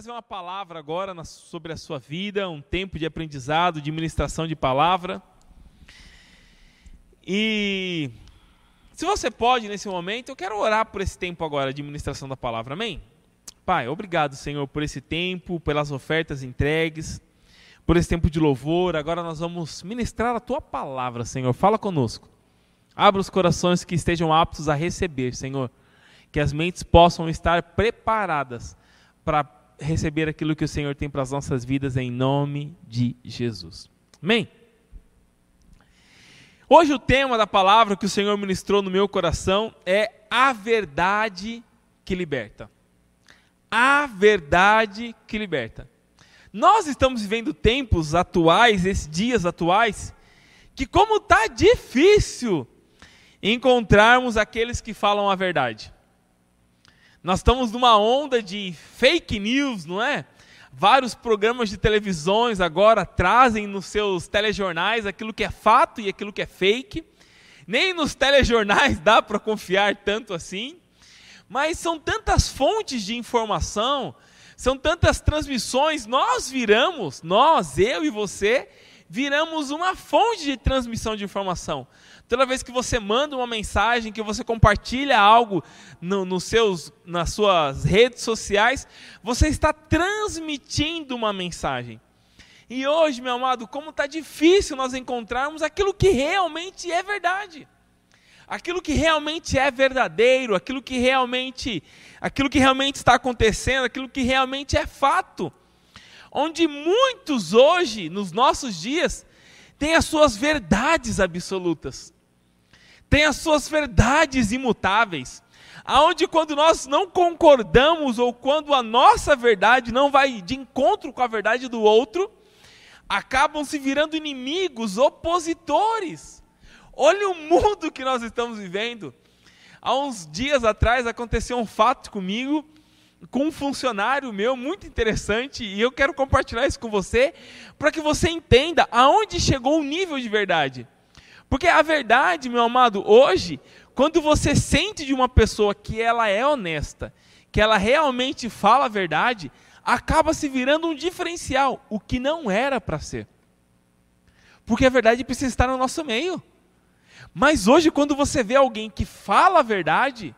trazer uma palavra agora na, sobre a sua vida, um tempo de aprendizado, de ministração de palavra. E se você pode nesse momento, eu quero orar por esse tempo agora de ministração da palavra. Amém? Pai, obrigado, Senhor, por esse tempo, pelas ofertas entregues, por esse tempo de louvor. Agora nós vamos ministrar a tua palavra, Senhor. Fala conosco. Abra os corações que estejam aptos a receber, Senhor. Que as mentes possam estar preparadas para receber aquilo que o Senhor tem para as nossas vidas em nome de Jesus. Amém? Hoje o tema da palavra que o Senhor ministrou no meu coração é a verdade que liberta. A verdade que liberta. Nós estamos vivendo tempos atuais, esses dias atuais, que como está difícil encontrarmos aqueles que falam a verdade. Nós estamos numa onda de fake news, não é? Vários programas de televisões agora trazem nos seus telejornais aquilo que é fato e aquilo que é fake. Nem nos telejornais dá para confiar tanto assim. Mas são tantas fontes de informação, são tantas transmissões, nós viramos, nós, eu e você, viramos uma fonte de transmissão de informação. Toda vez que você manda uma mensagem, que você compartilha algo no, nos seus, nas suas redes sociais, você está transmitindo uma mensagem. E hoje, meu amado, como está difícil nós encontrarmos aquilo que realmente é verdade. Aquilo que realmente é verdadeiro, aquilo que realmente, aquilo que realmente está acontecendo, aquilo que realmente é fato. Onde muitos hoje, nos nossos dias, têm as suas verdades absolutas tem as suas verdades imutáveis. Aonde quando nós não concordamos ou quando a nossa verdade não vai de encontro com a verdade do outro, acabam se virando inimigos, opositores. Olha o mundo que nós estamos vivendo. Há uns dias atrás aconteceu um fato comigo, com um funcionário meu muito interessante, e eu quero compartilhar isso com você, para que você entenda aonde chegou o nível de verdade. Porque a verdade, meu amado, hoje, quando você sente de uma pessoa que ela é honesta, que ela realmente fala a verdade, acaba se virando um diferencial, o que não era para ser. Porque a verdade precisa estar no nosso meio. Mas hoje, quando você vê alguém que fala a verdade,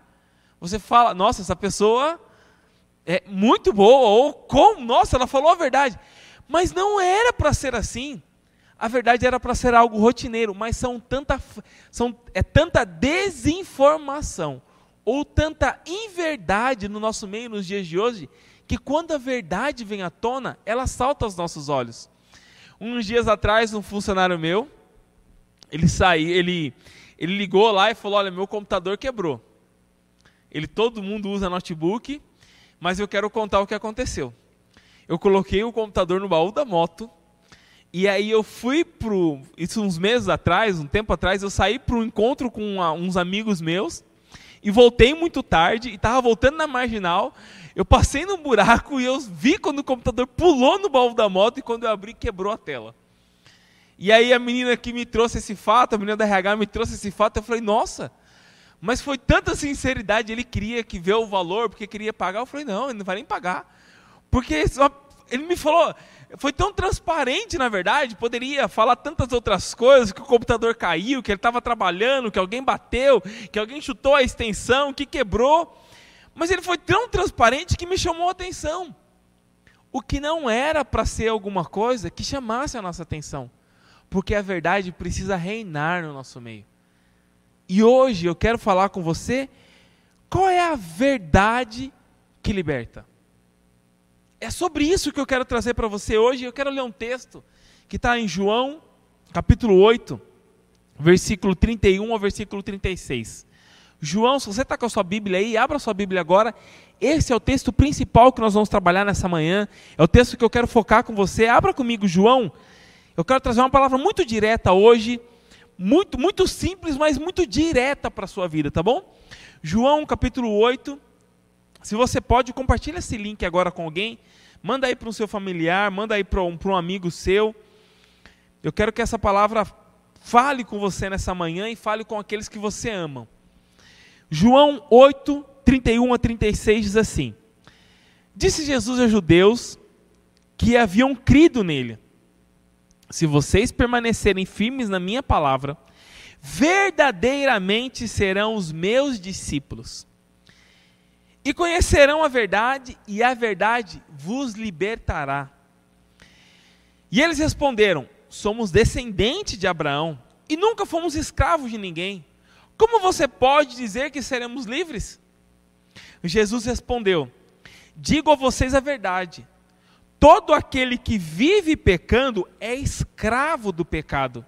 você fala, nossa, essa pessoa é muito boa, ou como, nossa, ela falou a verdade. Mas não era para ser assim. A verdade era para ser algo rotineiro, mas são tanta, são, é tanta desinformação ou tanta inverdade no nosso meio nos dias de hoje, que quando a verdade vem à tona, ela salta aos nossos olhos. Uns dias atrás, um funcionário meu, ele saiu, ele, ele ligou lá e falou: Olha, meu computador quebrou. Ele, todo mundo usa notebook, mas eu quero contar o que aconteceu. Eu coloquei o computador no baú da moto, e aí eu fui pro. Isso uns meses atrás, um tempo atrás, eu saí para um encontro com uma, uns amigos meus e voltei muito tarde e estava voltando na marginal. Eu passei num buraco e eu vi quando o computador pulou no baú da moto e quando eu abri quebrou a tela. E aí a menina que me trouxe esse fato, a menina da RH me trouxe esse fato, eu falei, nossa, mas foi tanta sinceridade, ele queria que ver o valor, porque queria pagar. Eu falei, não, ele não vai nem pagar. Porque só, ele me falou, foi tão transparente, na verdade, poderia falar tantas outras coisas, que o computador caiu, que ele estava trabalhando, que alguém bateu, que alguém chutou a extensão, que quebrou. Mas ele foi tão transparente que me chamou a atenção. O que não era para ser alguma coisa que chamasse a nossa atenção. Porque a verdade precisa reinar no nosso meio. E hoje eu quero falar com você qual é a verdade que liberta. É sobre isso que eu quero trazer para você hoje. Eu quero ler um texto que está em João, capítulo 8, versículo 31 ao versículo 36. João, se você está com a sua Bíblia aí, abra a sua Bíblia agora. Esse é o texto principal que nós vamos trabalhar nessa manhã. É o texto que eu quero focar com você. Abra comigo, João. Eu quero trazer uma palavra muito direta hoje, muito, muito simples, mas muito direta para a sua vida, tá bom? João, capítulo 8. Se você pode, compartilha esse link agora com alguém. Manda aí para um seu familiar, manda aí para um, um amigo seu. Eu quero que essa palavra fale com você nessa manhã e fale com aqueles que você ama. João 8, 31 a 36 diz assim: Disse Jesus aos judeus que haviam crido nele: Se vocês permanecerem firmes na minha palavra, verdadeiramente serão os meus discípulos. E conhecerão a verdade, e a verdade vos libertará. E eles responderam: Somos descendentes de Abraão e nunca fomos escravos de ninguém. Como você pode dizer que seremos livres? Jesus respondeu: Digo a vocês a verdade. Todo aquele que vive pecando é escravo do pecado.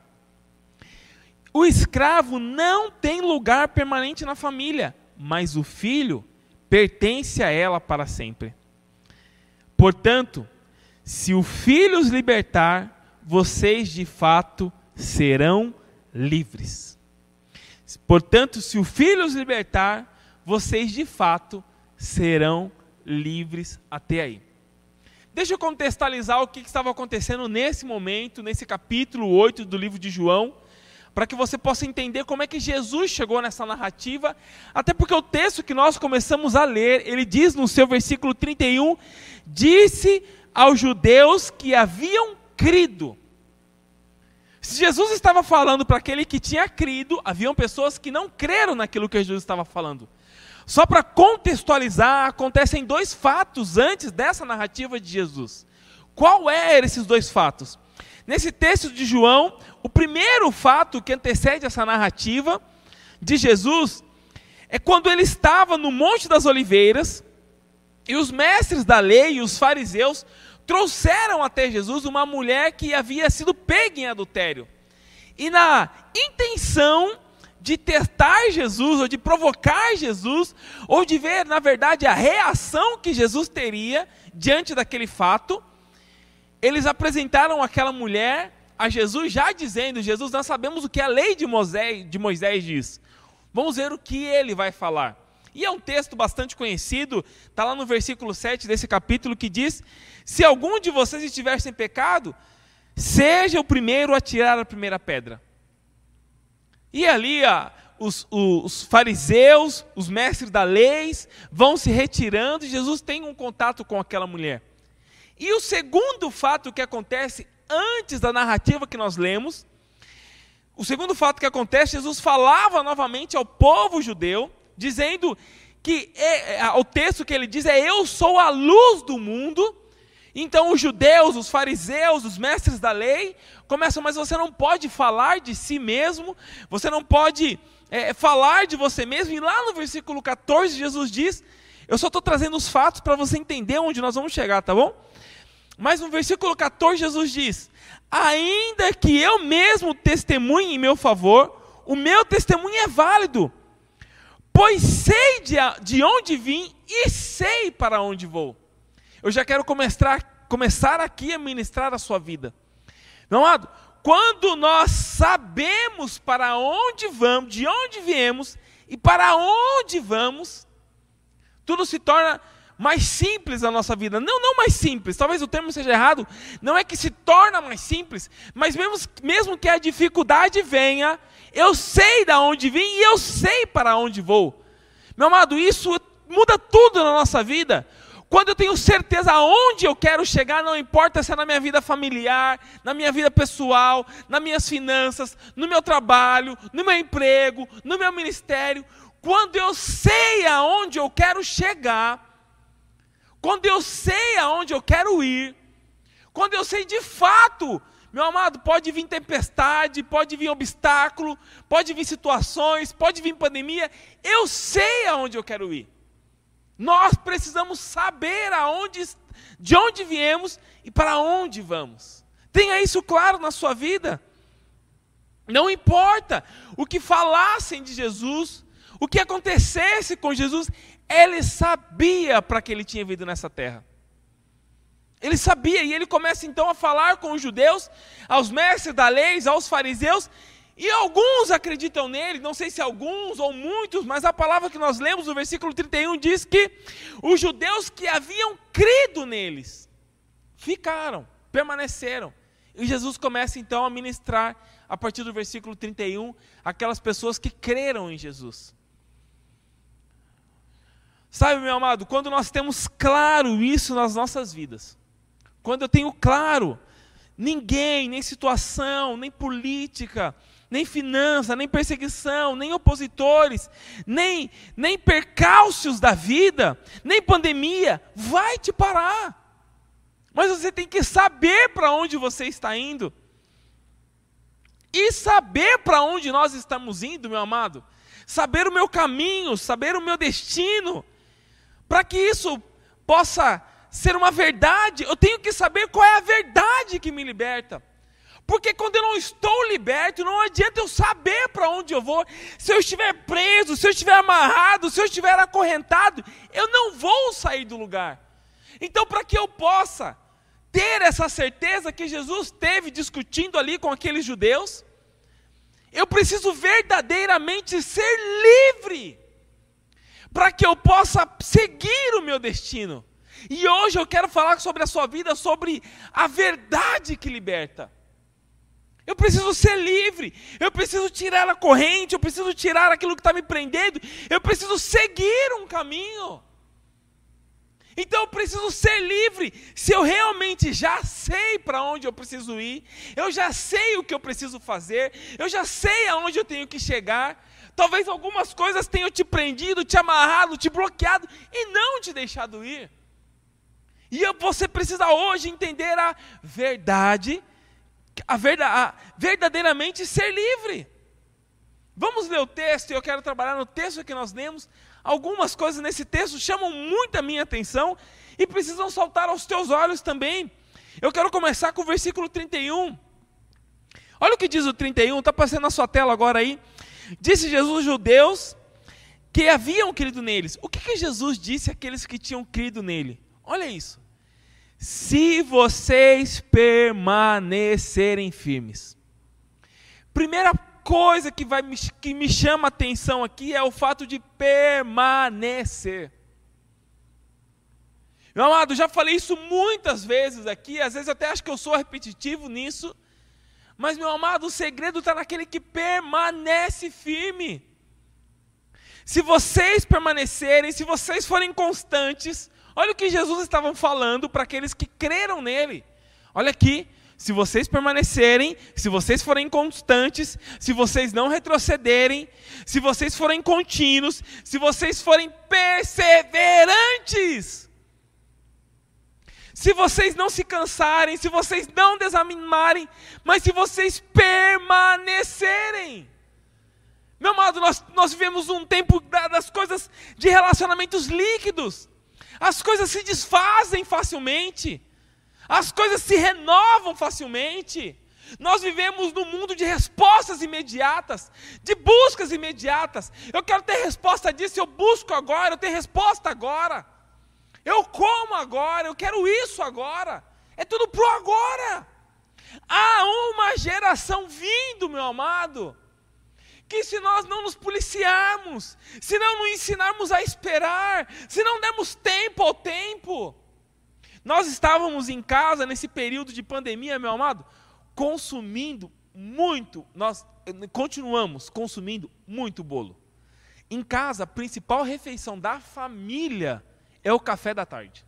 O escravo não tem lugar permanente na família, mas o filho pertence a ela para sempre. Portanto, se o filho os libertar, vocês de fato serão livres. Portanto, se o filho os libertar, vocês de fato serão livres até aí. Deixa eu contextualizar o que estava acontecendo nesse momento, nesse capítulo 8 do livro de João, para que você possa entender como é que Jesus chegou nessa narrativa, até porque o texto que nós começamos a ler, ele diz no seu versículo 31, disse aos judeus que haviam crido. Se Jesus estava falando para aquele que tinha crido, haviam pessoas que não creram naquilo que Jesus estava falando. Só para contextualizar, acontecem dois fatos antes dessa narrativa de Jesus. Qual eram esses dois fatos? Nesse texto de João, o primeiro fato que antecede essa narrativa de Jesus é quando ele estava no Monte das Oliveiras e os mestres da lei e os fariseus trouxeram até Jesus uma mulher que havia sido pega em adultério. E na intenção de testar Jesus, ou de provocar Jesus, ou de ver, na verdade, a reação que Jesus teria diante daquele fato, eles apresentaram aquela mulher a Jesus, já dizendo: Jesus, nós sabemos o que a lei de Moisés, de Moisés diz. Vamos ver o que ele vai falar. E é um texto bastante conhecido, está lá no versículo 7 desse capítulo, que diz: Se algum de vocês estiver sem pecado, seja o primeiro a tirar a primeira pedra. E ali os, os, fariseus, os mestres da lei, vão se retirando e Jesus tem um contato com aquela mulher. E o segundo fato que acontece antes da narrativa que nós lemos, o segundo fato que acontece, Jesus falava novamente ao povo judeu, dizendo que é, é o texto que ele diz é: Eu sou a luz do mundo. Então os judeus, os fariseus, os mestres da lei começam, mas você não pode falar de si mesmo, você não pode é, falar de você mesmo. E lá no versículo 14, Jesus diz: Eu só estou trazendo os fatos para você entender onde nós vamos chegar, tá bom? Mas no versículo 14, Jesus diz: Ainda que eu mesmo testemunhe em meu favor, o meu testemunho é válido, pois sei de, de onde vim e sei para onde vou. Eu já quero começar, começar aqui a ministrar a sua vida. Meu amado, quando nós sabemos para onde vamos, de onde viemos e para onde vamos, tudo se torna mais simples na nossa vida. Não, não mais simples, talvez o termo seja errado. Não é que se torna mais simples, mas mesmo, mesmo que a dificuldade venha, eu sei de onde vim e eu sei para onde vou. Meu amado, isso muda tudo na nossa vida. Quando eu tenho certeza aonde eu quero chegar, não importa se é na minha vida familiar, na minha vida pessoal, nas minhas finanças, no meu trabalho, no meu emprego, no meu ministério. Quando eu sei aonde eu quero chegar, quando eu sei aonde eu quero ir, quando eu sei de fato, meu amado, pode vir tempestade, pode vir obstáculo, pode vir situações, pode vir pandemia, eu sei aonde eu quero ir. Nós precisamos saber aonde, de onde viemos e para onde vamos. Tenha isso claro na sua vida. Não importa o que falassem de Jesus, o que acontecesse com Jesus, ele sabia para que ele tinha vindo nessa terra. Ele sabia, e ele começa então a falar com os judeus, aos mestres da lei, aos fariseus, e alguns acreditam nele, não sei se alguns ou muitos, mas a palavra que nós lemos no versículo 31 diz que os judeus que haviam crido neles ficaram, permaneceram. E Jesus começa então a ministrar, a partir do versículo 31, aquelas pessoas que creram em Jesus. Sabe, meu amado, quando nós temos claro isso nas nossas vidas, quando eu tenho claro, ninguém, nem situação, nem política, nem finança, nem perseguição, nem opositores, nem, nem percalços da vida, nem pandemia, vai te parar. Mas você tem que saber para onde você está indo. E saber para onde nós estamos indo, meu amado. Saber o meu caminho, saber o meu destino. Para que isso possa ser uma verdade, eu tenho que saber qual é a verdade que me liberta. Porque quando eu não estou liberto, não adianta eu saber para onde eu vou. Se eu estiver preso, se eu estiver amarrado, se eu estiver acorrentado, eu não vou sair do lugar. Então, para que eu possa ter essa certeza que Jesus teve discutindo ali com aqueles judeus, eu preciso verdadeiramente ser livre, para que eu possa seguir o meu destino. E hoje eu quero falar sobre a sua vida, sobre a verdade que liberta. Eu preciso ser livre, eu preciso tirar a corrente, eu preciso tirar aquilo que está me prendendo, eu preciso seguir um caminho. Então eu preciso ser livre. Se eu realmente já sei para onde eu preciso ir, eu já sei o que eu preciso fazer, eu já sei aonde eu tenho que chegar. Talvez algumas coisas tenham te prendido, te amarrado, te bloqueado e não te deixado ir. E você precisa hoje entender a verdade, a, verdade, a verdadeiramente ser livre. Vamos ler o texto e eu quero trabalhar no texto que nós lemos algumas coisas nesse texto chamam muito a minha atenção e precisam saltar aos teus olhos também. Eu quero começar com o versículo 31. Olha o que diz o 31, está passando na sua tela agora aí. Disse Jesus aos judeus que haviam crido neles. O que, que Jesus disse àqueles que tinham crido nele? Olha isso. Se vocês permanecerem firmes. Primeira coisa que, vai, que me chama a atenção aqui é o fato de permanecer. Meu amado, já falei isso muitas vezes aqui, às vezes até acho que eu sou repetitivo nisso, mas, meu amado, o segredo está naquele que permanece firme. Se vocês permanecerem, se vocês forem constantes, olha o que Jesus estava falando para aqueles que creram nele. Olha aqui, se vocês permanecerem, se vocês forem constantes, se vocês não retrocederem, se vocês forem contínuos, se vocês forem perseverantes, se vocês não se cansarem, se vocês não desanimarem, mas se vocês permanecerem. Meu amado, nós, nós vivemos um tempo das coisas de relacionamentos líquidos, as coisas se desfazem facilmente. As coisas se renovam facilmente. Nós vivemos num mundo de respostas imediatas, de buscas imediatas. Eu quero ter resposta disso, eu busco agora, eu tenho resposta agora. Eu como agora, eu quero isso agora. É tudo pro agora. Há uma geração vindo, meu amado, que se nós não nos policiarmos, se não nos ensinarmos a esperar, se não dermos tempo ao tempo, nós estávamos em casa nesse período de pandemia, meu amado, consumindo muito, nós continuamos consumindo muito bolo. Em casa, a principal refeição da família é o café da tarde.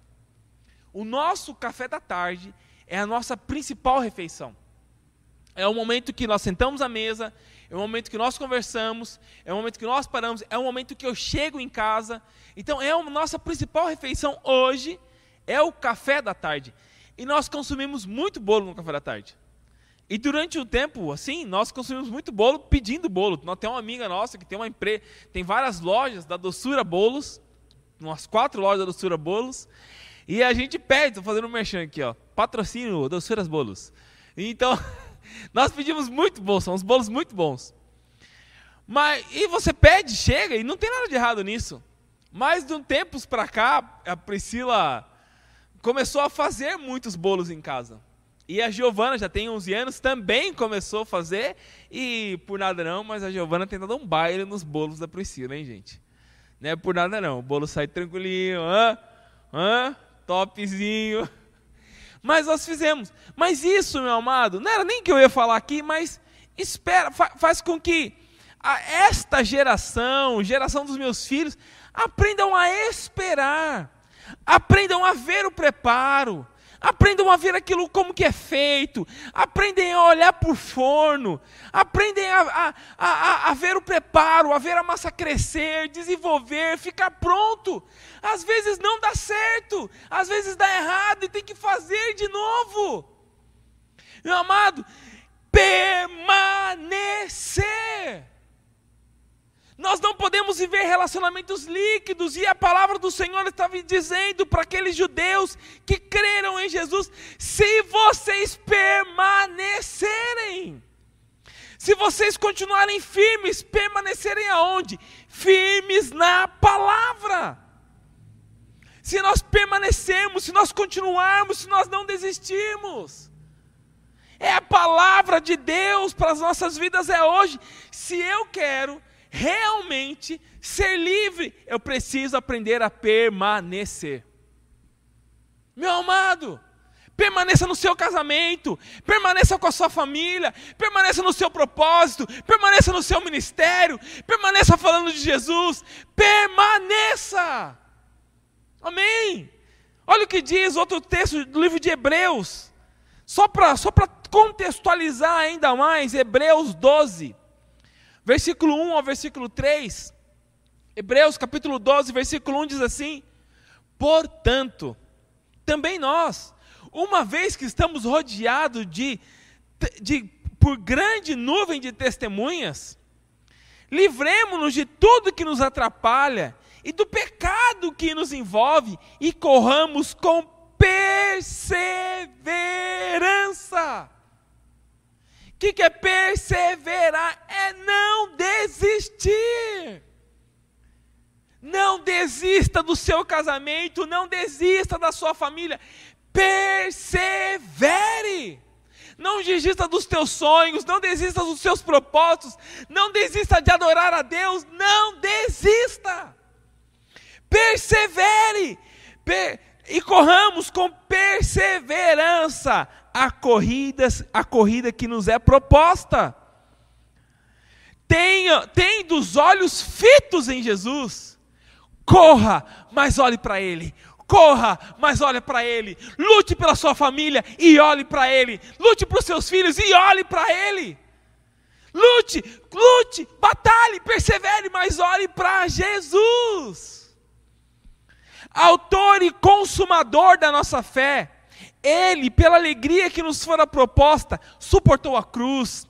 O nosso café da tarde é a nossa principal refeição. É o momento que nós sentamos à mesa, é o momento que nós conversamos, é o momento que nós paramos, é o momento que eu chego em casa. Então, é a nossa principal refeição hoje é o café da tarde. E nós consumimos muito bolo no café da tarde. E durante o tempo, assim, nós consumimos muito bolo pedindo bolo. Nós temos uma amiga nossa que tem uma empresa, tem várias lojas da Doçura Bolos, umas quatro lojas da Doçura Bolos, e a gente pede, estou fazendo um merchan aqui, ó, patrocínio Doçuras Bolos. Então, nós pedimos muito bolo, são uns bolos muito bons. Mas, e você pede, chega, e não tem nada de errado nisso. Mas de um tempos para cá, a Priscila começou a fazer muitos bolos em casa. E a Giovana, já tem 11 anos, também começou a fazer. E por nada não, mas a Giovana tem dado um baile nos bolos da Priscila, hein, gente? Não é por nada não. O bolo sai tranquilinho, hã? Hã? Topzinho. Mas nós fizemos. Mas isso, meu amado, não era nem que eu ia falar aqui, mas espera, fa faz com que esta geração, geração dos meus filhos, aprendam a esperar, aprendam a ver o preparo, aprendam a ver aquilo como que é feito, aprendem a olhar por forno, aprendem a, a, a, a, ver o preparo, a ver a massa crescer, desenvolver, ficar pronto. Às vezes não dá certo, às vezes dá errado e tem que fazer de novo. Meu amado, permanecer. Nós não podemos viver relacionamentos líquidos, e a palavra do Senhor estava dizendo para aqueles judeus que creram em Jesus: se vocês permanecerem, se vocês continuarem firmes, permanecerem aonde? Firmes na palavra. Se nós permanecermos, se nós continuarmos, se nós não desistirmos. É a palavra de Deus para as nossas vidas é hoje. Se eu quero realmente ser livre, eu preciso aprender a permanecer. Meu amado, permaneça no seu casamento, permaneça com a sua família, permaneça no seu propósito, permaneça no seu ministério, permaneça falando de Jesus, permaneça. Amém. Olha o que diz outro texto do livro de Hebreus, só para só contextualizar ainda mais, Hebreus 12 versículo 1 ao versículo 3. Hebreus capítulo 12, versículo 1 diz assim: Portanto, também nós, uma vez que estamos rodeados de, de por grande nuvem de testemunhas, livremos-nos de tudo que nos atrapalha e do pecado que nos envolve e corramos com perseverança o que, que é perseverar? É não desistir. Não desista do seu casamento, não desista da sua família. Persevere. Não desista dos teus sonhos, não desista dos seus propósitos, não desista de adorar a Deus, não desista. Persevere. Per e corramos com perseverança a corrida, a corrida que nos é proposta. Tenha, tem dos olhos fitos em Jesus. Corra, mas olhe para Ele. Corra, mas olhe para Ele. Lute pela sua família e olhe para Ele. Lute para os seus filhos e olhe para Ele. Lute, lute, batalhe, persevere, mas olhe para Jesus. Autor e consumador da nossa fé ele, pela alegria que nos fora proposta, suportou a cruz,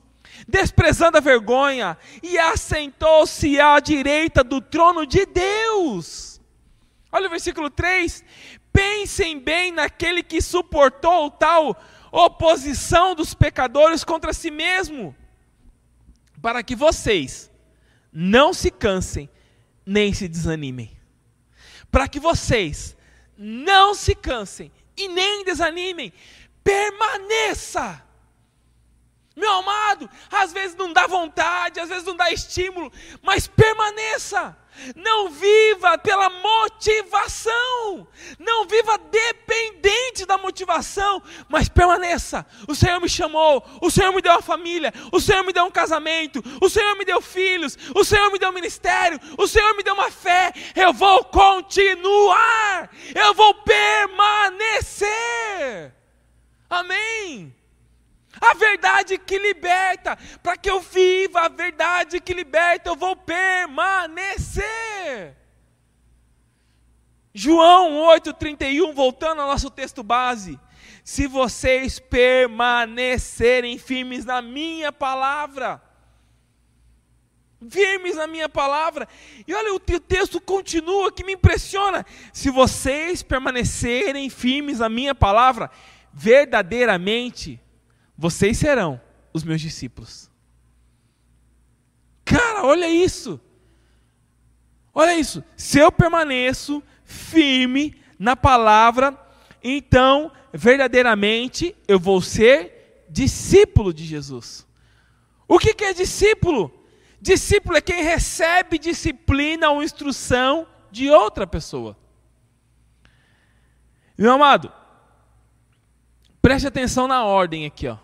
desprezando a vergonha, e assentou-se à direita do trono de Deus. Olha o versículo 3. Pensem bem naquele que suportou tal oposição dos pecadores contra si mesmo, para que vocês não se cansem nem se desanimem. Para que vocês não se cansem e nem desanimem, permaneça. Meu amado, às vezes não dá vontade, às vezes não dá estímulo, mas permaneça. Não viva pela motivação, não viva dependente da motivação, mas permaneça. O Senhor me chamou, o Senhor me deu uma família, o Senhor me deu um casamento, o Senhor me deu filhos, o Senhor me deu um ministério, o Senhor me deu uma fé. Eu vou continuar, eu vou permanecer. Amém. A verdade que liberta, para que eu viva a verdade que liberta, eu vou permanecer. João 8,31, voltando ao nosso texto base. Se vocês permanecerem firmes na minha palavra, firmes na minha palavra, e olha, o texto continua que me impressiona. Se vocês permanecerem firmes na minha palavra, verdadeiramente vocês serão os meus discípulos. Cara, olha isso. Olha isso. Se eu permaneço firme na palavra, então verdadeiramente eu vou ser discípulo de Jesus. O que, que é discípulo? Discípulo é quem recebe disciplina ou instrução de outra pessoa. Meu amado, preste atenção na ordem aqui, ó.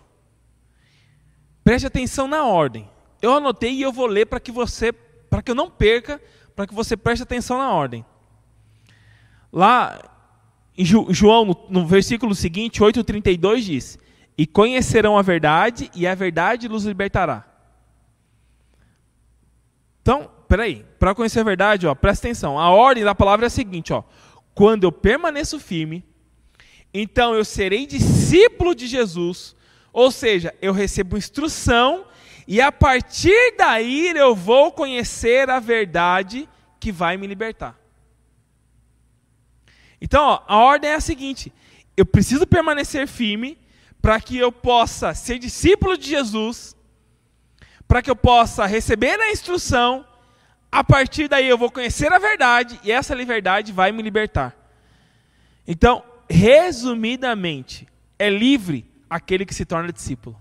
Preste atenção na ordem. eu anotei e eu vou ler para que você, para que eu não perca, para que você preste atenção na ordem. Lá em João, no, no versículo seguinte, 8,32 diz: E conhecerão a verdade, e a verdade os libertará. Então, peraí, para conhecer a verdade, ó, presta atenção. A ordem da palavra é a seguinte: ó, quando eu permaneço firme, então eu serei discípulo de Jesus, ou seja, eu recebo instrução e a partir daí eu vou conhecer a verdade que vai me libertar. Então, ó, a ordem é a seguinte: eu preciso permanecer firme para que eu possa ser discípulo de Jesus, para que eu possa receber a instrução, a partir daí eu vou conhecer a verdade e essa verdade vai me libertar. Então, resumidamente, é livre aquele que se torna discípulo.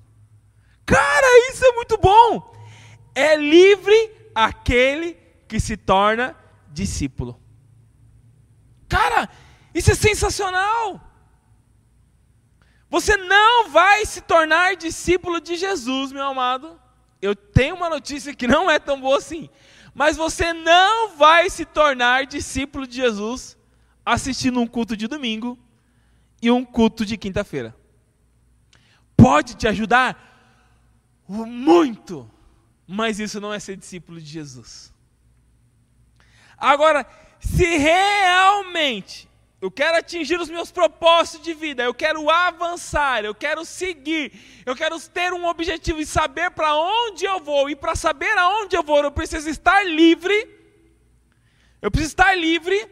Cara, isso é muito bom! É livre aquele que se torna discípulo. Cara, isso é sensacional! Você não vai se tornar discípulo de Jesus, meu amado. Eu tenho uma notícia que não é tão boa assim. Mas você não vai se tornar discípulo de Jesus assistindo um culto de domingo e um culto de quinta-feira. Pode te ajudar muito, mas isso não é ser discípulo de Jesus. Agora, se realmente eu quero atingir os meus propósitos de vida, eu quero avançar, eu quero seguir, eu quero ter um objetivo e saber para onde eu vou, e para saber aonde eu vou, eu preciso estar livre. Eu preciso estar livre.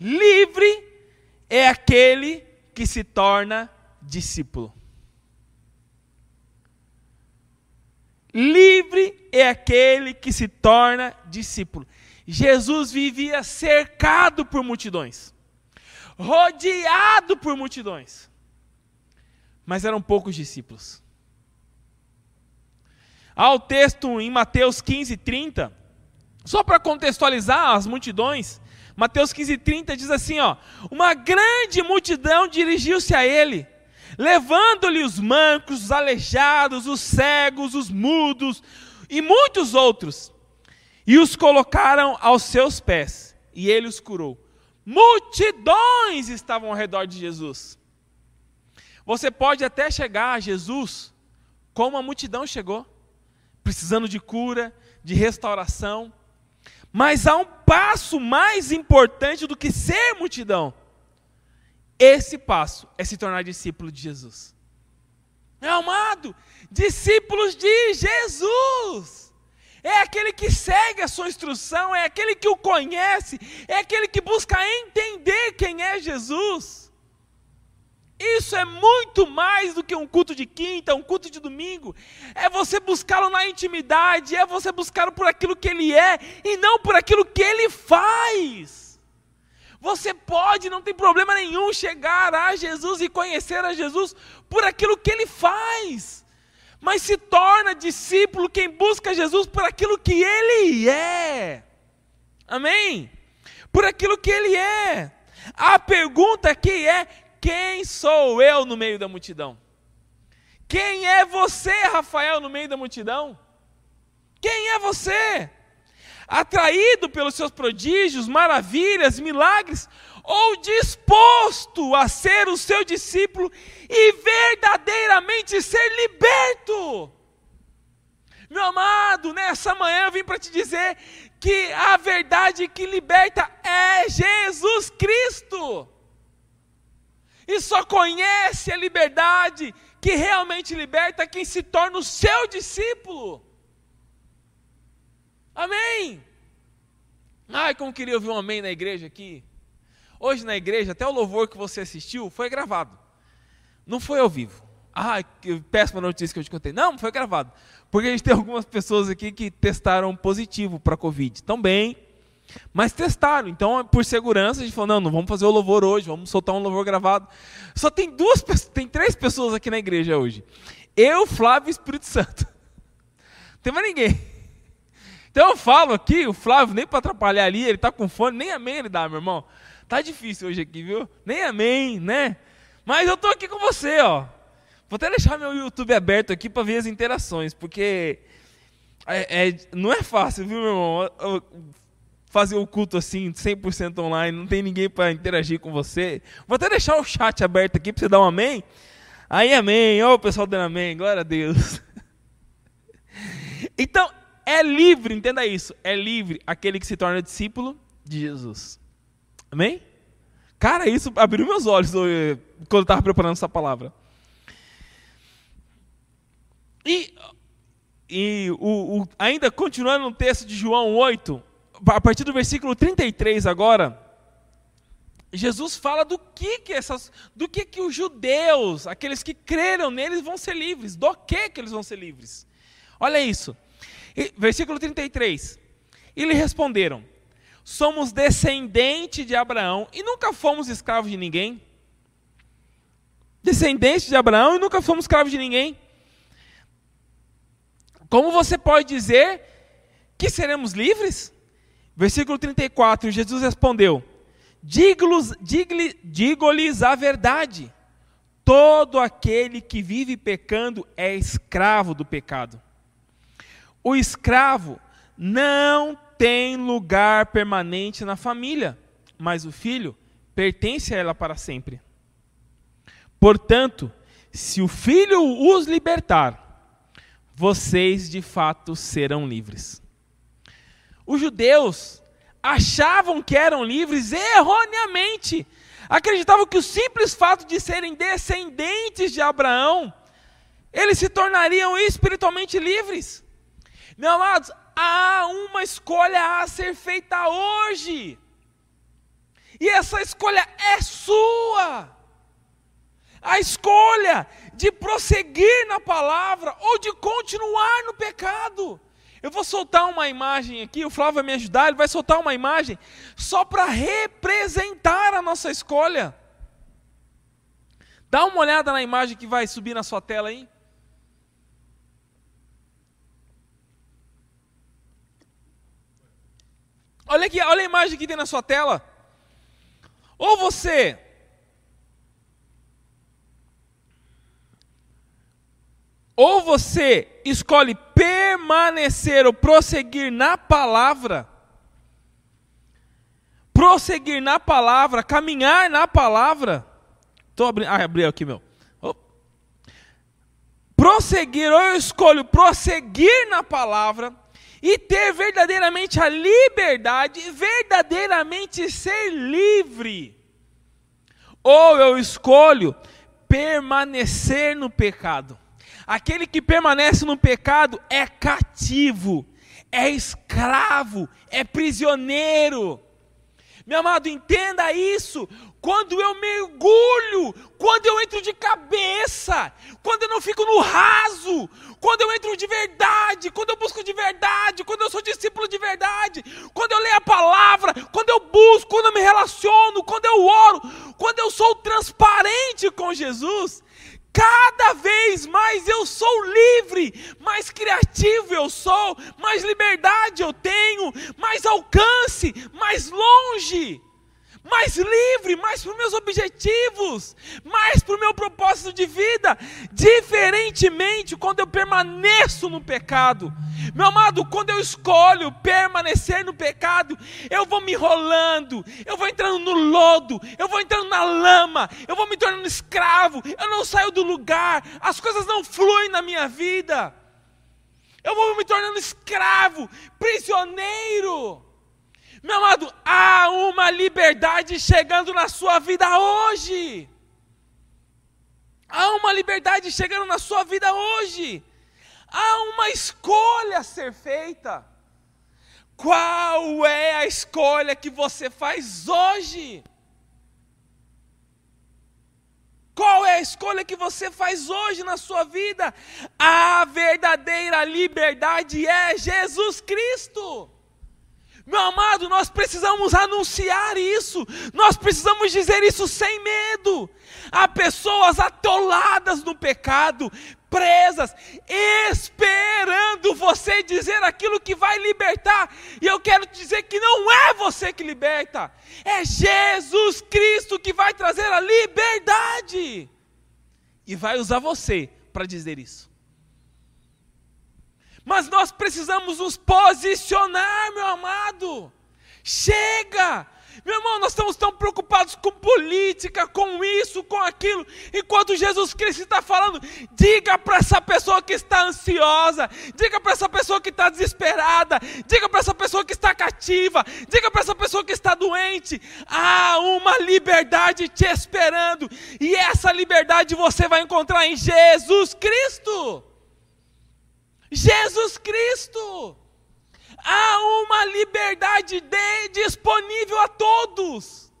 Livre é aquele que se torna discípulo. Livre é aquele que se torna discípulo. Jesus vivia cercado por multidões, rodeado por multidões, mas eram poucos discípulos. Há o texto em Mateus 15, 30, só para contextualizar as multidões, Mateus 15, 30 diz assim: ó, uma grande multidão dirigiu-se a ele levando-lhe os mancos, os aleijados, os cegos, os mudos e muitos outros, e os colocaram aos seus pés, e ele os curou. Multidões estavam ao redor de Jesus. Você pode até chegar a Jesus como a multidão chegou, precisando de cura, de restauração, mas há um passo mais importante do que ser multidão esse passo é se tornar discípulo de Jesus. Meu amado, discípulos de Jesus. É aquele que segue a sua instrução, é aquele que o conhece, é aquele que busca entender quem é Jesus. Isso é muito mais do que um culto de quinta, um culto de domingo. É você buscá-lo na intimidade, é você buscá-lo por aquilo que ele é e não por aquilo que ele faz. Você pode, não tem problema nenhum, chegar a Jesus e conhecer a Jesus por aquilo que ele faz. Mas se torna discípulo quem busca Jesus por aquilo que ele é. Amém? Por aquilo que ele é. A pergunta aqui é: quem sou eu no meio da multidão? Quem é você, Rafael, no meio da multidão? Quem é você? atraído pelos seus prodígios, maravilhas, milagres, ou disposto a ser o seu discípulo e verdadeiramente ser liberto. Meu amado, nessa manhã eu vim para te dizer que a verdade que liberta é Jesus Cristo. E só conhece a liberdade que realmente liberta quem se torna o seu discípulo. Amém. Ai, como queria ouvir um amém na igreja aqui. Hoje na igreja, até o louvor que você assistiu foi gravado. Não foi ao vivo. Ai, que péssima notícia que eu te contei. Não, foi gravado. Porque a gente tem algumas pessoas aqui que testaram positivo para Covid. Também, mas testaram. Então, por segurança, a gente falou: não, não vamos fazer o louvor hoje, vamos soltar um louvor gravado. Só tem duas, tem três pessoas aqui na igreja hoje. Eu, Flávio e Espírito Santo. Não tem mais ninguém. Então eu falo aqui, o Flávio, nem para atrapalhar ali, ele está com fone, nem amém ele dá, meu irmão. Tá difícil hoje aqui, viu? Nem amém, né? Mas eu estou aqui com você, ó. Vou até deixar meu YouTube aberto aqui para ver as interações, porque É, é, não é fácil, viu, meu irmão? Fazer o culto assim, 100% online, não tem ninguém para interagir com você. Vou até deixar o chat aberto aqui para você dar um amém. Aí, amém. Ô, oh, pessoal dando amém. Glória a Deus. Então, é livre, entenda isso. É livre aquele que se torna discípulo de Jesus. Amém? Cara, isso abriu meus olhos quando eu estava preparando essa palavra. E, e o, o, ainda continuando no texto de João 8, a partir do versículo 33 agora, Jesus fala do que que essas, do que que os judeus, aqueles que creram neles vão ser livres, do que que eles vão ser livres. Olha isso. E, versículo 33. E lhe responderam: Somos descendentes de Abraão e nunca fomos escravos de ninguém. Descendentes de Abraão e nunca fomos escravos de ninguém. Como você pode dizer que seremos livres? Versículo 34, Jesus respondeu: Digo-lhes a verdade. Todo aquele que vive pecando é escravo do pecado. O escravo não tem lugar permanente na família, mas o filho pertence a ela para sempre. Portanto, se o filho os libertar, vocês de fato serão livres. Os judeus achavam que eram livres erroneamente. Acreditavam que o simples fato de serem descendentes de Abraão, eles se tornariam espiritualmente livres. Meus amados, há uma escolha a ser feita hoje. E essa escolha é sua. A escolha de prosseguir na palavra ou de continuar no pecado. Eu vou soltar uma imagem aqui, o Flávio vai me ajudar, ele vai soltar uma imagem só para representar a nossa escolha. Dá uma olhada na imagem que vai subir na sua tela aí. Olha aqui, olha a imagem que tem na sua tela. Ou você ou você escolhe permanecer ou prosseguir na palavra, prosseguir na palavra, caminhar na palavra. Estou abrindo, ah, abriu aqui meu. Prosseguir, ou eu escolho prosseguir na palavra, e ter verdadeiramente a liberdade, verdadeiramente ser livre. Ou eu escolho permanecer no pecado. Aquele que permanece no pecado é cativo, é escravo, é prisioneiro. Meu amado, entenda isso. Quando eu mergulho, quando eu entro de cabeça, quando eu não fico no raso, quando eu entro de verdade, quando eu busco de verdade, quando eu sou discípulo de verdade, quando eu leio a palavra, quando eu busco, quando eu me relaciono, quando eu oro, quando eu sou transparente com Jesus, Cada vez mais eu sou livre, mais criativo eu sou, mais liberdade eu tenho, mais alcance, mais longe mais livre, mais para os meus objetivos, mais para o meu propósito de vida, diferentemente quando eu permaneço no pecado. Meu amado, quando eu escolho permanecer no pecado, eu vou me enrolando, eu vou entrando no lodo, eu vou entrando na lama, eu vou me tornando escravo, eu não saio do lugar, as coisas não fluem na minha vida. Eu vou me tornando escravo, prisioneiro. Meu amado, há uma liberdade chegando na sua vida hoje. Há uma liberdade chegando na sua vida hoje. Há uma escolha a ser feita. Qual é a escolha que você faz hoje? Qual é a escolha que você faz hoje na sua vida? A verdadeira liberdade é Jesus Cristo. Meu amado, nós precisamos anunciar isso, nós precisamos dizer isso sem medo. Há pessoas atoladas no pecado, presas, esperando você dizer aquilo que vai libertar. E eu quero dizer que não é você que liberta, é Jesus Cristo que vai trazer a liberdade. E vai usar você para dizer isso. Mas nós precisamos nos posicionar, meu amado. Chega! Meu irmão, nós estamos tão preocupados com política, com isso, com aquilo, enquanto Jesus Cristo está falando, diga para essa pessoa que está ansiosa, diga para essa pessoa que está desesperada, diga para essa pessoa que está cativa, diga para essa pessoa que está doente, há uma liberdade te esperando, e essa liberdade você vai encontrar em Jesus Cristo. Jesus Cristo há uma liberdade de, disponível a todos.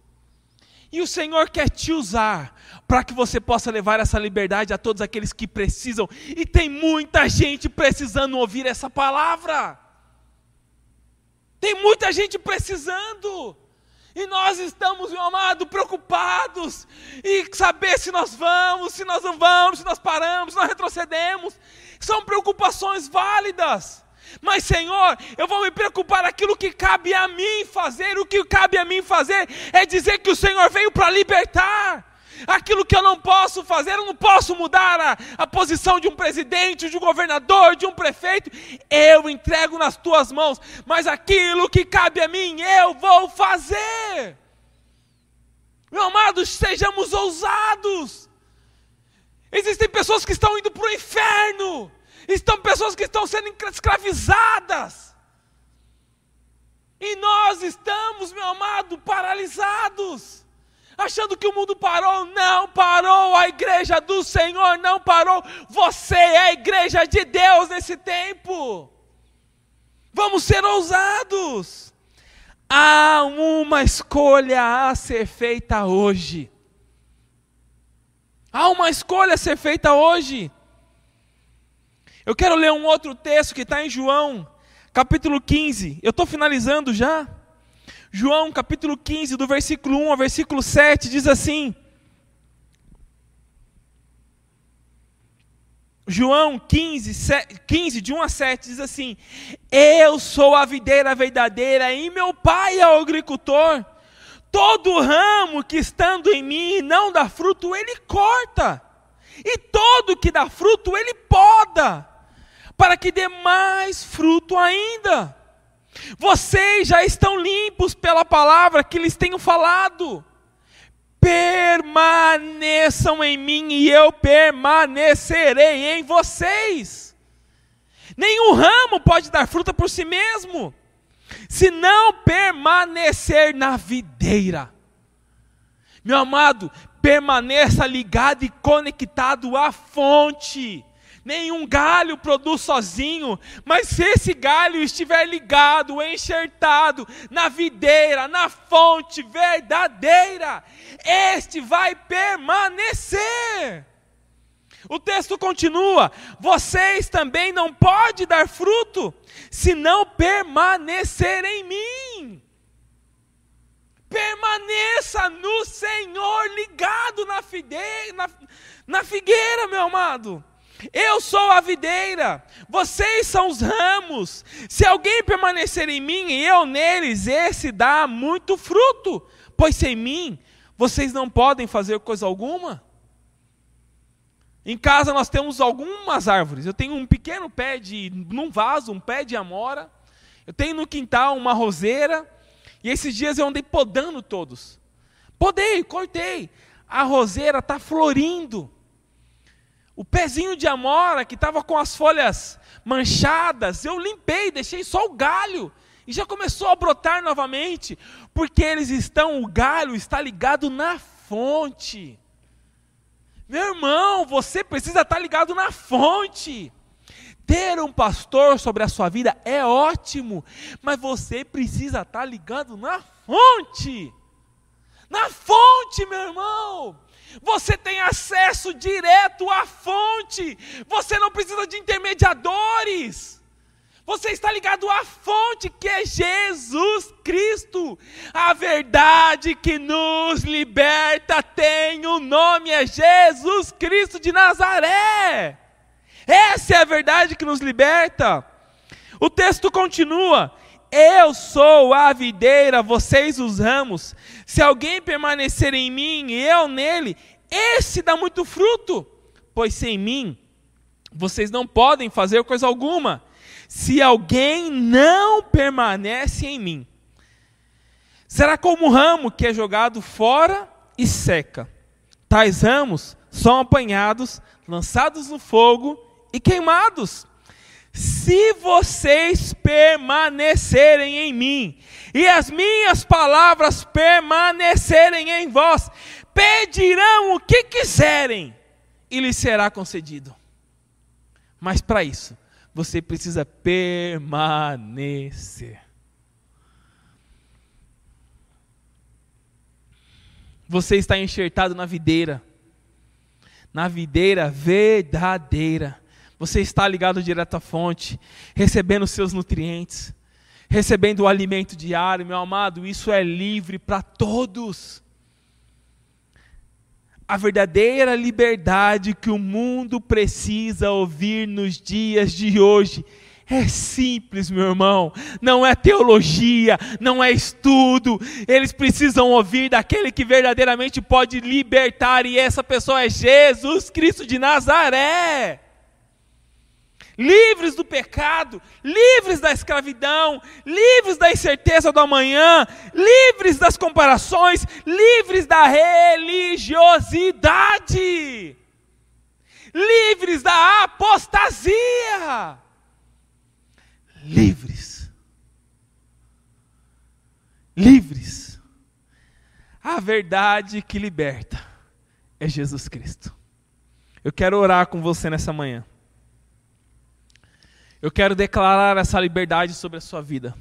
E o Senhor quer te usar para que você possa levar essa liberdade a todos aqueles que precisam. E tem muita gente precisando ouvir essa palavra. Tem muita gente precisando. E nós estamos, meu amado, preocupados e saber se nós vamos, se nós não vamos, se nós paramos, se nós retrocedemos. São preocupações válidas. Mas, Senhor, eu vou me preocupar aquilo que cabe a mim fazer. O que cabe a mim fazer é dizer que o Senhor veio para libertar. Aquilo que eu não posso fazer, eu não posso mudar a, a posição de um presidente, de um governador, de um prefeito. Eu entrego nas tuas mãos. Mas aquilo que cabe a mim, eu vou fazer. Meu amado, sejamos ousados. Existem pessoas que estão indo para o inferno estão pessoas que estão sendo escravizadas. E nós estamos, meu amado, paralisados, achando que o mundo parou. Não parou, a igreja do Senhor não parou. Você é a igreja de Deus nesse tempo. Vamos ser ousados. Há uma escolha a ser feita hoje. Há uma escolha a ser feita hoje. Eu quero ler um outro texto que está em João, capítulo 15. Eu estou finalizando já. João, capítulo 15, do versículo 1 ao versículo 7, diz assim. João 15, 15, de 1 a 7, diz assim: Eu sou a videira verdadeira e meu pai é o agricultor. Todo ramo que estando em mim não dá fruto, ele corta, e todo que dá fruto, ele poda, para que dê mais fruto ainda. Vocês já estão limpos pela palavra que lhes tenho falado. Permaneçam em mim e eu permanecerei em vocês. Nenhum ramo pode dar fruta por si mesmo, se não permanecer na videira. Meu amado, permaneça ligado e conectado à fonte. Nenhum galho produz sozinho, mas se esse galho estiver ligado, enxertado na videira, na fonte verdadeira, este vai permanecer. O texto continua: vocês também não podem dar fruto se não permanecer em mim. Permaneça no Senhor, ligado na, fide... na... na figueira, meu amado. Eu sou a videira, vocês são os ramos. Se alguém permanecer em mim e eu neles, esse dá muito fruto, pois sem mim vocês não podem fazer coisa alguma. Em casa nós temos algumas árvores. Eu tenho um pequeno pé de, num vaso, um pé de amora. Eu tenho no quintal uma roseira. E esses dias eu andei podando todos. Podei, cortei. A roseira está florindo. O pezinho de amora que estava com as folhas manchadas, eu limpei, deixei só o galho e já começou a brotar novamente, porque eles estão, o galho está ligado na fonte. Meu irmão, você precisa estar ligado na fonte. Ter um pastor sobre a sua vida é ótimo, mas você precisa estar ligado na fonte. Na fonte, meu irmão. Você tem acesso direto à fonte. Você não precisa de intermediadores. Você está ligado à fonte que é Jesus Cristo. A verdade que nos liberta tem o um nome, é Jesus Cristo de Nazaré. Essa é a verdade que nos liberta. O texto continua: Eu sou a videira, vocês os ramos. Se alguém permanecer em mim e eu nele, esse dá muito fruto, pois sem mim vocês não podem fazer coisa alguma. Se alguém não permanece em mim. Será como um ramo que é jogado fora e seca. Tais ramos são apanhados, lançados no fogo e queimados. Se vocês permanecerem em mim e as minhas palavras permanecerem em vós, pedirão o que quiserem e lhes será concedido. Mas para isso, você precisa permanecer. Você está enxertado na videira, na videira verdadeira. Você está ligado direto à fonte, recebendo seus nutrientes, recebendo o alimento diário, meu amado. Isso é livre para todos a verdadeira liberdade que o mundo precisa ouvir nos dias de hoje. É simples, meu irmão. Não é teologia, não é estudo. Eles precisam ouvir daquele que verdadeiramente pode libertar, e essa pessoa é Jesus Cristo de Nazaré livres do pecado, livres da escravidão, livres da incerteza do amanhã, livres das comparações, livres da religiosidade, livres da apostasia. Livres. Livres. A verdade que liberta é Jesus Cristo. Eu quero orar com você nessa manhã. Eu quero declarar essa liberdade sobre a sua vida.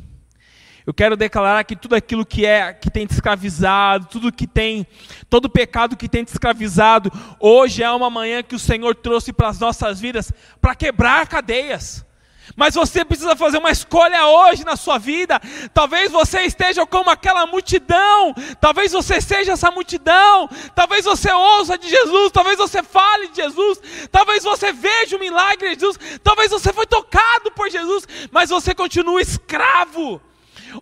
Eu quero declarar que tudo aquilo que é que tem te escravizado, tudo que tem, todo pecado que tem te escravizado, hoje é uma manhã que o Senhor trouxe para as nossas vidas para quebrar cadeias. Mas você precisa fazer uma escolha hoje na sua vida. Talvez você esteja como aquela multidão. Talvez você seja essa multidão. Talvez você ouça de Jesus. Talvez você fale de Jesus. Talvez você veja o milagre de Jesus. Talvez você foi tocado por Jesus. Mas você continua escravo.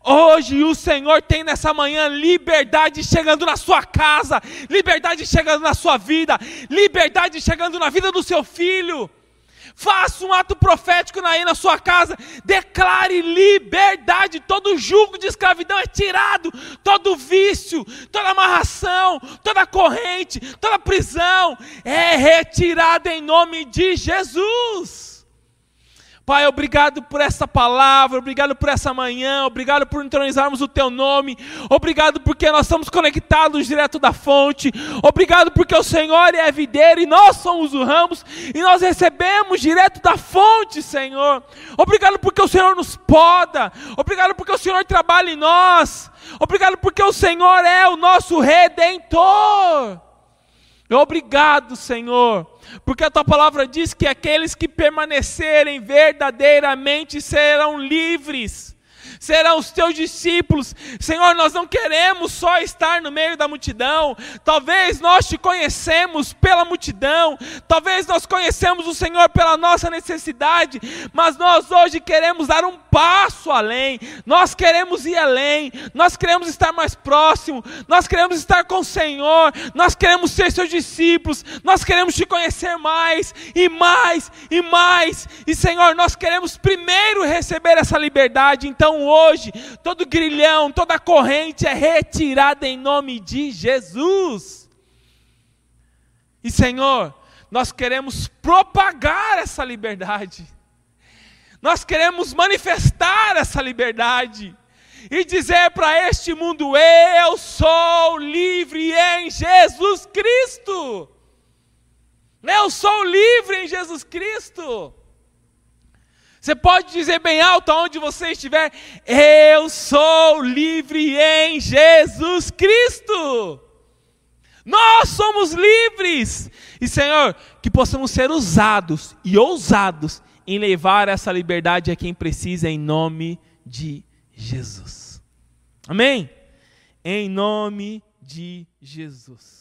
Hoje o Senhor tem nessa manhã liberdade chegando na sua casa, liberdade chegando na sua vida, liberdade chegando na vida do seu filho. Faça um ato profético aí na sua casa. Declare liberdade. Todo jugo de escravidão é tirado. Todo vício, toda amarração, toda corrente, toda prisão é retirada em nome de Jesus. Pai, obrigado por essa palavra, obrigado por essa manhã, obrigado por entronizarmos o Teu nome, obrigado porque nós estamos conectados direto da fonte, obrigado porque o Senhor é a videira e nós somos os ramos e nós recebemos direto da fonte, Senhor. Obrigado porque o Senhor nos poda, obrigado porque o Senhor trabalha em nós, obrigado porque o Senhor é o nosso redentor. Obrigado, Senhor, porque a tua palavra diz que aqueles que permanecerem verdadeiramente serão livres serão os teus discípulos. Senhor, nós não queremos só estar no meio da multidão. Talvez nós te conhecemos pela multidão, talvez nós conhecemos o Senhor pela nossa necessidade, mas nós hoje queremos dar um passo além. Nós queremos ir além. Nós queremos estar mais próximo. Nós queremos estar com o Senhor. Nós queremos ser seus discípulos. Nós queremos te conhecer mais e mais e mais. E Senhor, nós queremos primeiro receber essa liberdade. Então hoje, todo grilhão, toda corrente é retirada em nome de Jesus. E Senhor, nós queremos propagar essa liberdade, nós queremos manifestar essa liberdade e dizer para este mundo: Eu sou livre em Jesus Cristo. Eu sou livre em Jesus Cristo. Você pode dizer bem alto aonde você estiver: Eu sou livre em Jesus Cristo. Nós somos livres. E Senhor, que possamos ser usados e ousados em levar essa liberdade a quem precisa, em nome de Jesus. Amém? Em nome de Jesus.